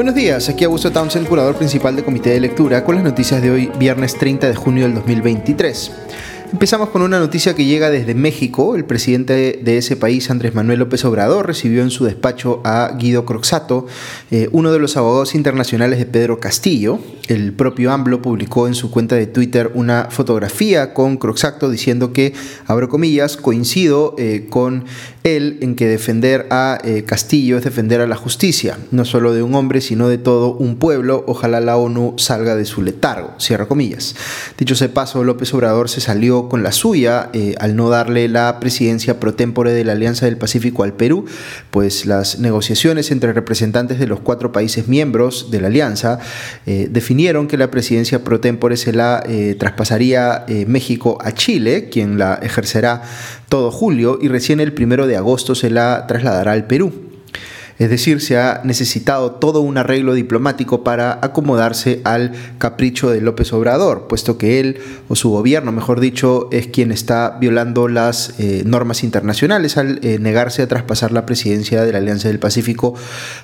Buenos días, aquí Augusto Townsend, curador principal del Comité de Lectura, con las noticias de hoy, viernes 30 de junio del 2023. Empezamos con una noticia que llega desde México. El presidente de ese país, Andrés Manuel López Obrador, recibió en su despacho a Guido Croxato, eh, uno de los abogados internacionales de Pedro Castillo. El propio AMLO publicó en su cuenta de Twitter una fotografía con Croxato diciendo que, abro comillas, coincido eh, con él en que defender a eh, Castillo es defender a la justicia, no solo de un hombre, sino de todo un pueblo. Ojalá la ONU salga de su letargo, cierra comillas. Dicho ese paso, López Obrador se salió con la suya eh, al no darle la presidencia pro tempore de la Alianza del Pacífico al Perú, pues las negociaciones entre representantes de los cuatro países miembros de la Alianza eh, definieron que la presidencia pro tempore se la eh, traspasaría México a Chile, quien la ejercerá todo julio, y recién el primero de agosto se la trasladará al Perú. Es decir, se ha necesitado todo un arreglo diplomático para acomodarse al capricho de López Obrador, puesto que él, o su gobierno, mejor dicho, es quien está violando las eh, normas internacionales al eh, negarse a traspasar la presidencia de la Alianza del Pacífico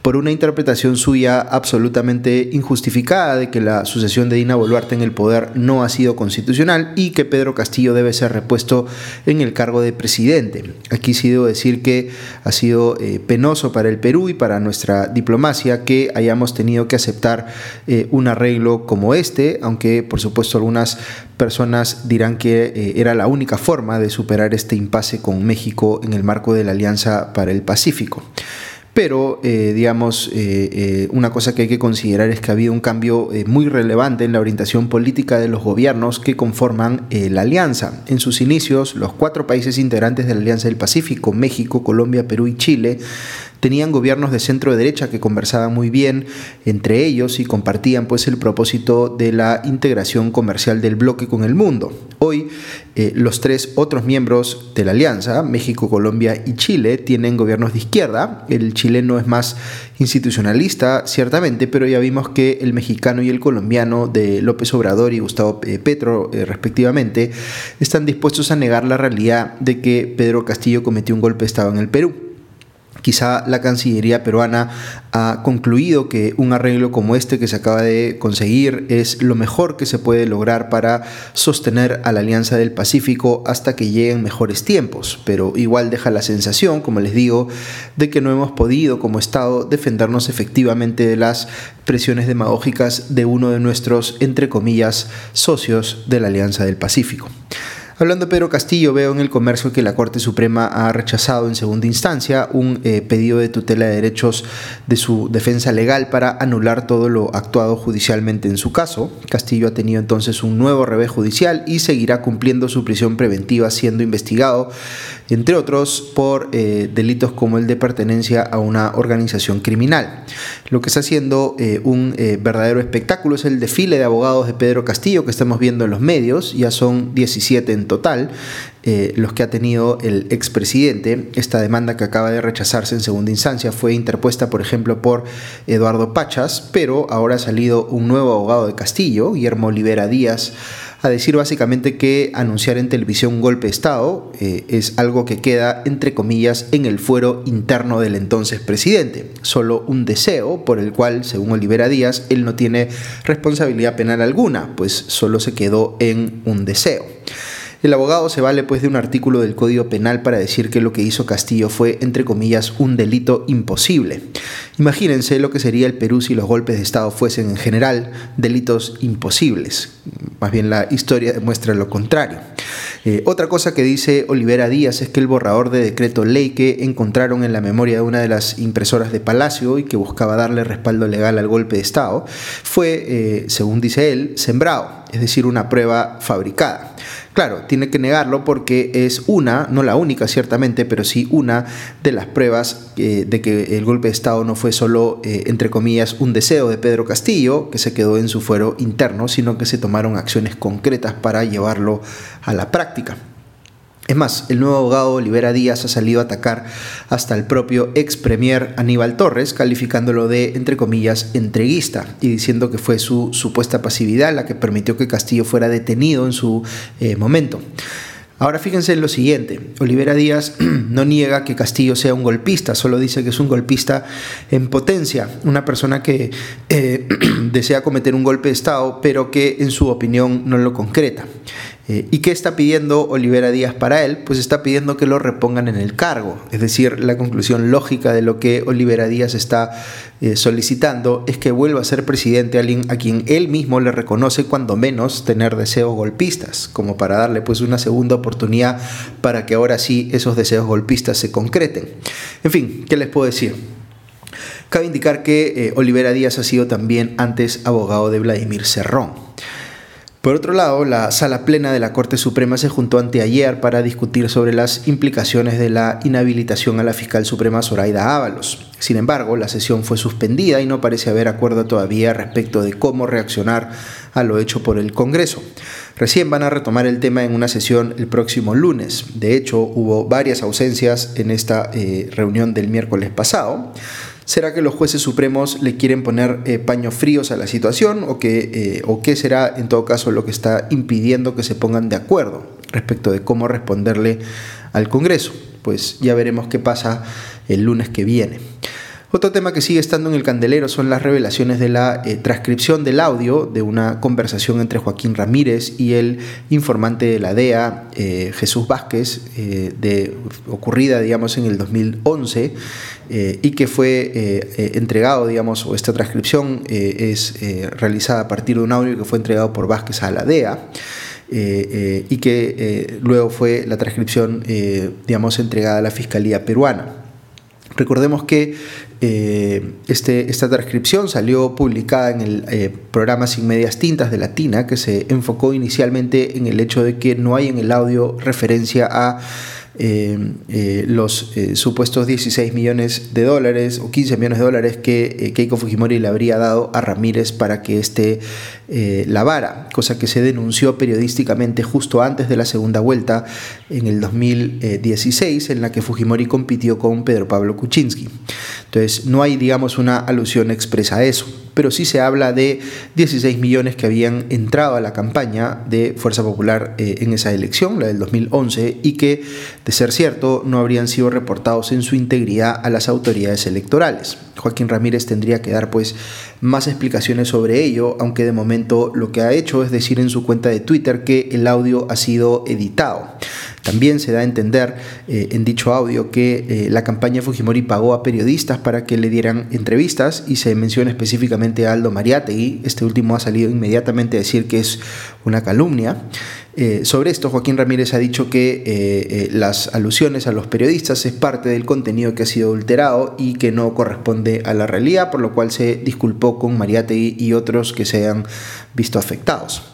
por una interpretación suya absolutamente injustificada de que la sucesión de Dina Boluarte en el poder no ha sido constitucional y que Pedro Castillo debe ser repuesto en el cargo de presidente. Aquí sí debo decir que ha sido eh, penoso para el Perú y para nuestra diplomacia que hayamos tenido que aceptar eh, un arreglo como este, aunque por supuesto algunas personas dirán que eh, era la única forma de superar este impasse con México en el marco de la Alianza para el Pacífico. Pero, eh, digamos, una cosa que hay que considerar es que ha habido un cambio muy relevante en la orientación política de los gobiernos que conforman la alianza. En sus inicios, los cuatro países integrantes de la Alianza del Pacífico, México, Colombia, Perú y Chile, tenían gobiernos de centro derecha que conversaban muy bien entre ellos y compartían pues el propósito de la integración comercial del bloque con el mundo. Hoy eh, los tres otros miembros de la alianza, México, Colombia y Chile, tienen gobiernos de izquierda. El chileno es más institucionalista, ciertamente, pero ya vimos que el mexicano y el colombiano de López Obrador y Gustavo eh, Petro, eh, respectivamente, están dispuestos a negar la realidad de que Pedro Castillo cometió un golpe de Estado en el Perú. Quizá la Cancillería peruana ha concluido que un arreglo como este que se acaba de conseguir es lo mejor que se puede lograr para sostener a la Alianza del Pacífico hasta que lleguen mejores tiempos, pero igual deja la sensación, como les digo, de que no hemos podido como Estado defendernos efectivamente de las presiones demagógicas de uno de nuestros, entre comillas, socios de la Alianza del Pacífico. Hablando de Pedro Castillo, veo en el comercio que la Corte Suprema ha rechazado en segunda instancia un eh, pedido de tutela de derechos de su defensa legal para anular todo lo actuado judicialmente en su caso. Castillo ha tenido entonces un nuevo revés judicial y seguirá cumpliendo su prisión preventiva siendo investigado, entre otros, por eh, delitos como el de pertenencia a una organización criminal. Lo que está haciendo eh, un verdadero espectáculo es el desfile de abogados de Pedro Castillo que estamos viendo en los medios, ya son 17 en total, eh, los que ha tenido el expresidente. Esta demanda que acaba de rechazarse en segunda instancia fue interpuesta, por ejemplo, por Eduardo Pachas, pero ahora ha salido un nuevo abogado de Castillo, Guillermo Olivera Díaz, a decir básicamente que anunciar en televisión un golpe de Estado eh, es algo que queda, entre comillas, en el fuero interno del entonces presidente. Solo un deseo por el cual, según Olivera Díaz, él no tiene responsabilidad penal alguna, pues solo se quedó en un deseo. El abogado se vale pues de un artículo del Código Penal para decir que lo que hizo Castillo fue, entre comillas, un delito imposible. Imagínense lo que sería el Perú si los golpes de Estado fuesen en general delitos imposibles. Más bien la historia demuestra lo contrario. Eh, otra cosa que dice Olivera Díaz es que el borrador de decreto ley que encontraron en la memoria de una de las impresoras de Palacio y que buscaba darle respaldo legal al golpe de Estado fue, eh, según dice él, sembrado, es decir, una prueba fabricada. Claro, tiene que negarlo porque es una, no la única ciertamente, pero sí una de las pruebas eh, de que el golpe de Estado no fue solo, eh, entre comillas, un deseo de Pedro Castillo, que se quedó en su fuero interno, sino que se tomaron acciones concretas para llevarlo a la práctica. Es más, el nuevo abogado Olivera Díaz ha salido a atacar hasta el propio ex premier Aníbal Torres, calificándolo de, entre comillas, entreguista y diciendo que fue su supuesta pasividad la que permitió que Castillo fuera detenido en su eh, momento. Ahora fíjense en lo siguiente, Olivera Díaz no niega que Castillo sea un golpista, solo dice que es un golpista en potencia, una persona que eh, desea cometer un golpe de Estado, pero que en su opinión no lo concreta. Eh, ¿Y qué está pidiendo Olivera Díaz para él? Pues está pidiendo que lo repongan en el cargo. Es decir, la conclusión lógica de lo que Olivera Díaz está eh, solicitando es que vuelva a ser presidente alguien a quien él mismo le reconoce cuando menos tener deseos golpistas, como para darle pues una segunda oportunidad para que ahora sí esos deseos golpistas se concreten. En fin, ¿qué les puedo decir? Cabe indicar que eh, Olivera Díaz ha sido también antes abogado de Vladimir Cerrón. Por otro lado, la sala plena de la Corte Suprema se juntó anteayer para discutir sobre las implicaciones de la inhabilitación a la fiscal suprema Zoraida Ábalos. Sin embargo, la sesión fue suspendida y no parece haber acuerdo todavía respecto de cómo reaccionar a lo hecho por el Congreso. Recién van a retomar el tema en una sesión el próximo lunes. De hecho, hubo varias ausencias en esta eh, reunión del miércoles pasado. ¿Será que los jueces supremos le quieren poner eh, paños fríos a la situación o, eh, o qué será en todo caso lo que está impidiendo que se pongan de acuerdo respecto de cómo responderle al Congreso? Pues ya veremos qué pasa el lunes que viene. Otro tema que sigue estando en el candelero son las revelaciones de la eh, transcripción del audio de una conversación entre Joaquín Ramírez y el informante de la DEA, eh, Jesús Vázquez, eh, de, ocurrida digamos en el 2011 y que fue entregado, digamos, o esta transcripción es realizada a partir de un audio que fue entregado por Vázquez a la DEA. y que luego fue la transcripción, digamos, entregada a la Fiscalía peruana. Recordemos que eh, este, esta transcripción salió publicada en el eh, programa Sin Medias Tintas de Latina, que se enfocó inicialmente en el hecho de que no hay en el audio referencia a eh, los supuestos 16 millones de dólares o 15 millones de dólares que Keiko Fujimori le habría dado a Ramírez para que éste lavara, cosa que se denunció periodísticamente justo antes de la segunda vuelta en el 2016, en la que Fujimori compitió con Pedro Pablo Kuczynski. Entonces, no hay, digamos, una alusión expresa a eso, pero sí se habla de 16 millones que habían entrado a la campaña de Fuerza Popular en esa elección, la del 2011, y que de ser cierto, no habrían sido reportados en su integridad a las autoridades electorales. Joaquín Ramírez tendría que dar pues más explicaciones sobre ello, aunque de momento lo que ha hecho es decir en su cuenta de Twitter que el audio ha sido editado. También se da a entender eh, en dicho audio que eh, la campaña Fujimori pagó a periodistas para que le dieran entrevistas y se menciona específicamente a Aldo Mariátegui. Este último ha salido inmediatamente a decir que es una calumnia. Eh, sobre esto, Joaquín Ramírez ha dicho que las alusiones a los periodistas es parte del contenido que ha sido adulterado y que no corresponde a la realidad, por lo cual se disculpó con Mariátegui y otros que se han visto afectados.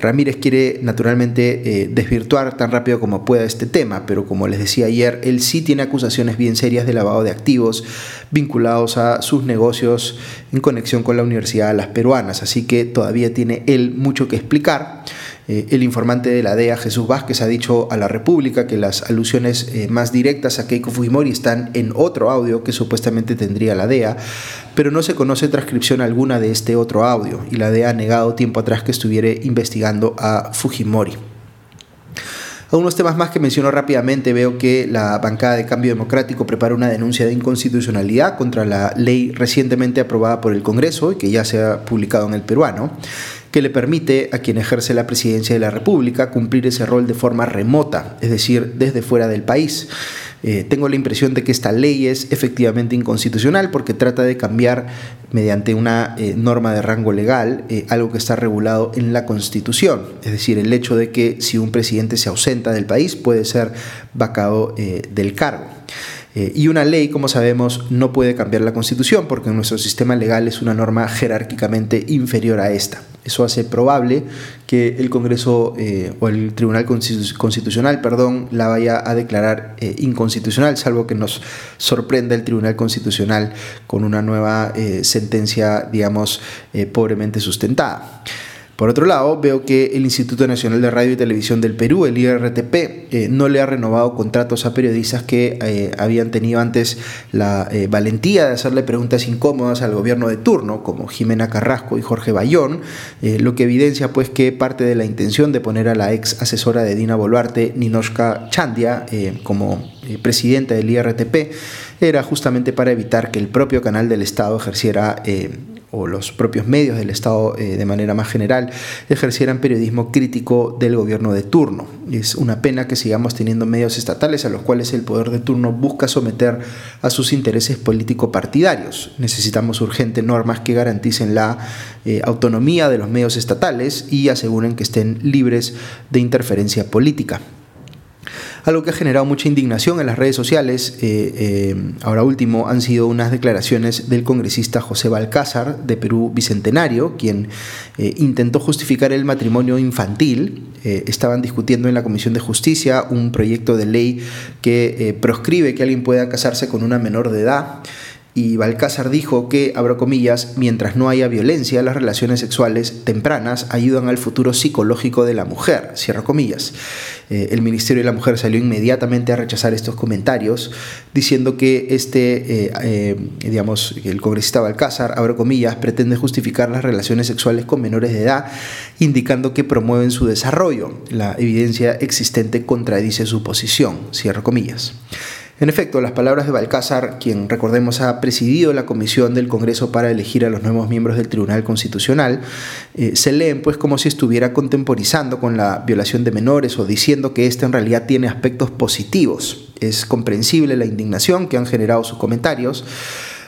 Ramírez quiere naturalmente desvirtuar tan rápido como pueda este tema, pero como les decía ayer, él sí tiene acusaciones bien serias de lavado de activos vinculados a sus negocios en conexión con la Universidad de las Peruanas, así que todavía tiene él mucho que explicar. Eh, el informante de la DEA, Jesús Vázquez, ha dicho a la República que las alusiones eh, más directas a Keiko Fujimori están en otro audio que supuestamente tendría la DEA, pero no se conoce transcripción alguna de este otro audio y la DEA ha negado tiempo atrás que estuviera investigando a Fujimori. Algunos temas más que menciono rápidamente, veo que la bancada de Cambio Democrático prepara una denuncia de inconstitucionalidad contra la ley recientemente aprobada por el Congreso y que ya se ha publicado en el peruano que le permite a quien ejerce la presidencia de la República cumplir ese rol de forma remota, es decir, desde fuera del país. Eh, tengo la impresión de que esta ley es efectivamente inconstitucional porque trata de cambiar mediante una eh, norma de rango legal eh, algo que está regulado en la Constitución, es decir, el hecho de que si un presidente se ausenta del país puede ser vacado del cargo. Eh, y una ley, como sabemos, no puede cambiar la Constitución porque nuestro sistema legal es una norma jerárquicamente inferior a esta. Eso hace probable que el Congreso eh, o el Tribunal Constitucional perdón, la vaya a declarar eh, inconstitucional, salvo que nos sorprenda el Tribunal Constitucional con una nueva sentencia, digamos, pobremente sustentada. Por otro lado, veo que el Instituto Nacional de Radio y Televisión del Perú, el IRTP, eh, no le ha renovado contratos a periodistas que eh, habían tenido antes la eh, valentía de hacerle preguntas incómodas al gobierno de turno, como Jimena Carrasco y Jorge Bayón, lo que evidencia pues que parte de la intención de poner a la ex asesora de Dina Boluarte, Ninoshka Chandia, como presidenta del IRTP, era justamente para evitar que el propio canal del Estado ejerciera o los propios medios del Estado eh, de manera más general ejercieran periodismo crítico del gobierno de turno. Es una pena que sigamos teniendo medios estatales a los cuales el poder de turno busca someter a sus intereses político-partidarios. Necesitamos urgentes normas que garanticen la eh, autonomía de los medios estatales y aseguren que estén libres de interferencia política algo que ha generado mucha indignación en las redes sociales, eh, eh, ahora último, han sido unas declaraciones del congresista José Balcázar de Perú Bicentenario, quien eh, intentó justificar el matrimonio infantil. estaban discutiendo en la Comisión de Justicia un proyecto de ley que proscribe que alguien pueda casarse con una menor de edad y Balcázar dijo que, abro comillas, mientras no haya violencia, las relaciones sexuales tempranas ayudan al futuro psicológico de la mujer, comillas. Eh, el Ministerio de la Mujer salió inmediatamente a rechazar estos comentarios, diciendo que este, eh, eh, digamos, el congresista Balcázar, abro comillas, pretende justificar las relaciones sexuales con menores de edad, indicando que promueven su desarrollo. La evidencia existente contradice su posición, cierro comillas. En efecto, las palabras de Balcázar, quien recordemos ha presidido la comisión del Congreso para elegir a los nuevos miembros del Tribunal Constitucional, eh, se leen pues como si estuviera contemporizando con la violación de menores o diciendo que esta en realidad tiene aspectos positivos. Es comprensible la indignación que han generado sus comentarios,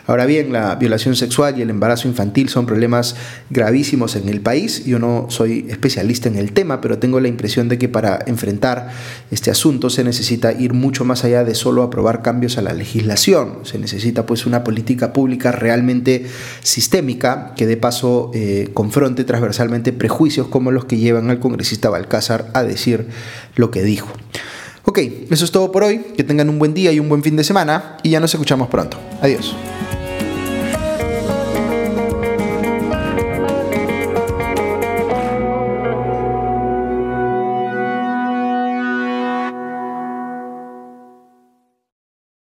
Ahora bien, la violación sexual y el embarazo infantil son problemas gravísimos en el país. Yo no soy especialista en el tema, pero tengo la impresión de que para enfrentar este asunto se necesita ir mucho más allá de solo aprobar cambios a la legislación. Se necesita pues una política pública realmente sistémica que de paso eh, confronte transversalmente prejuicios como los que llevan al congresista Balcázar a decir lo que dijo. Ok, eso es todo por hoy. Que tengan un buen día y un buen fin de semana y ya nos escuchamos pronto. Adiós.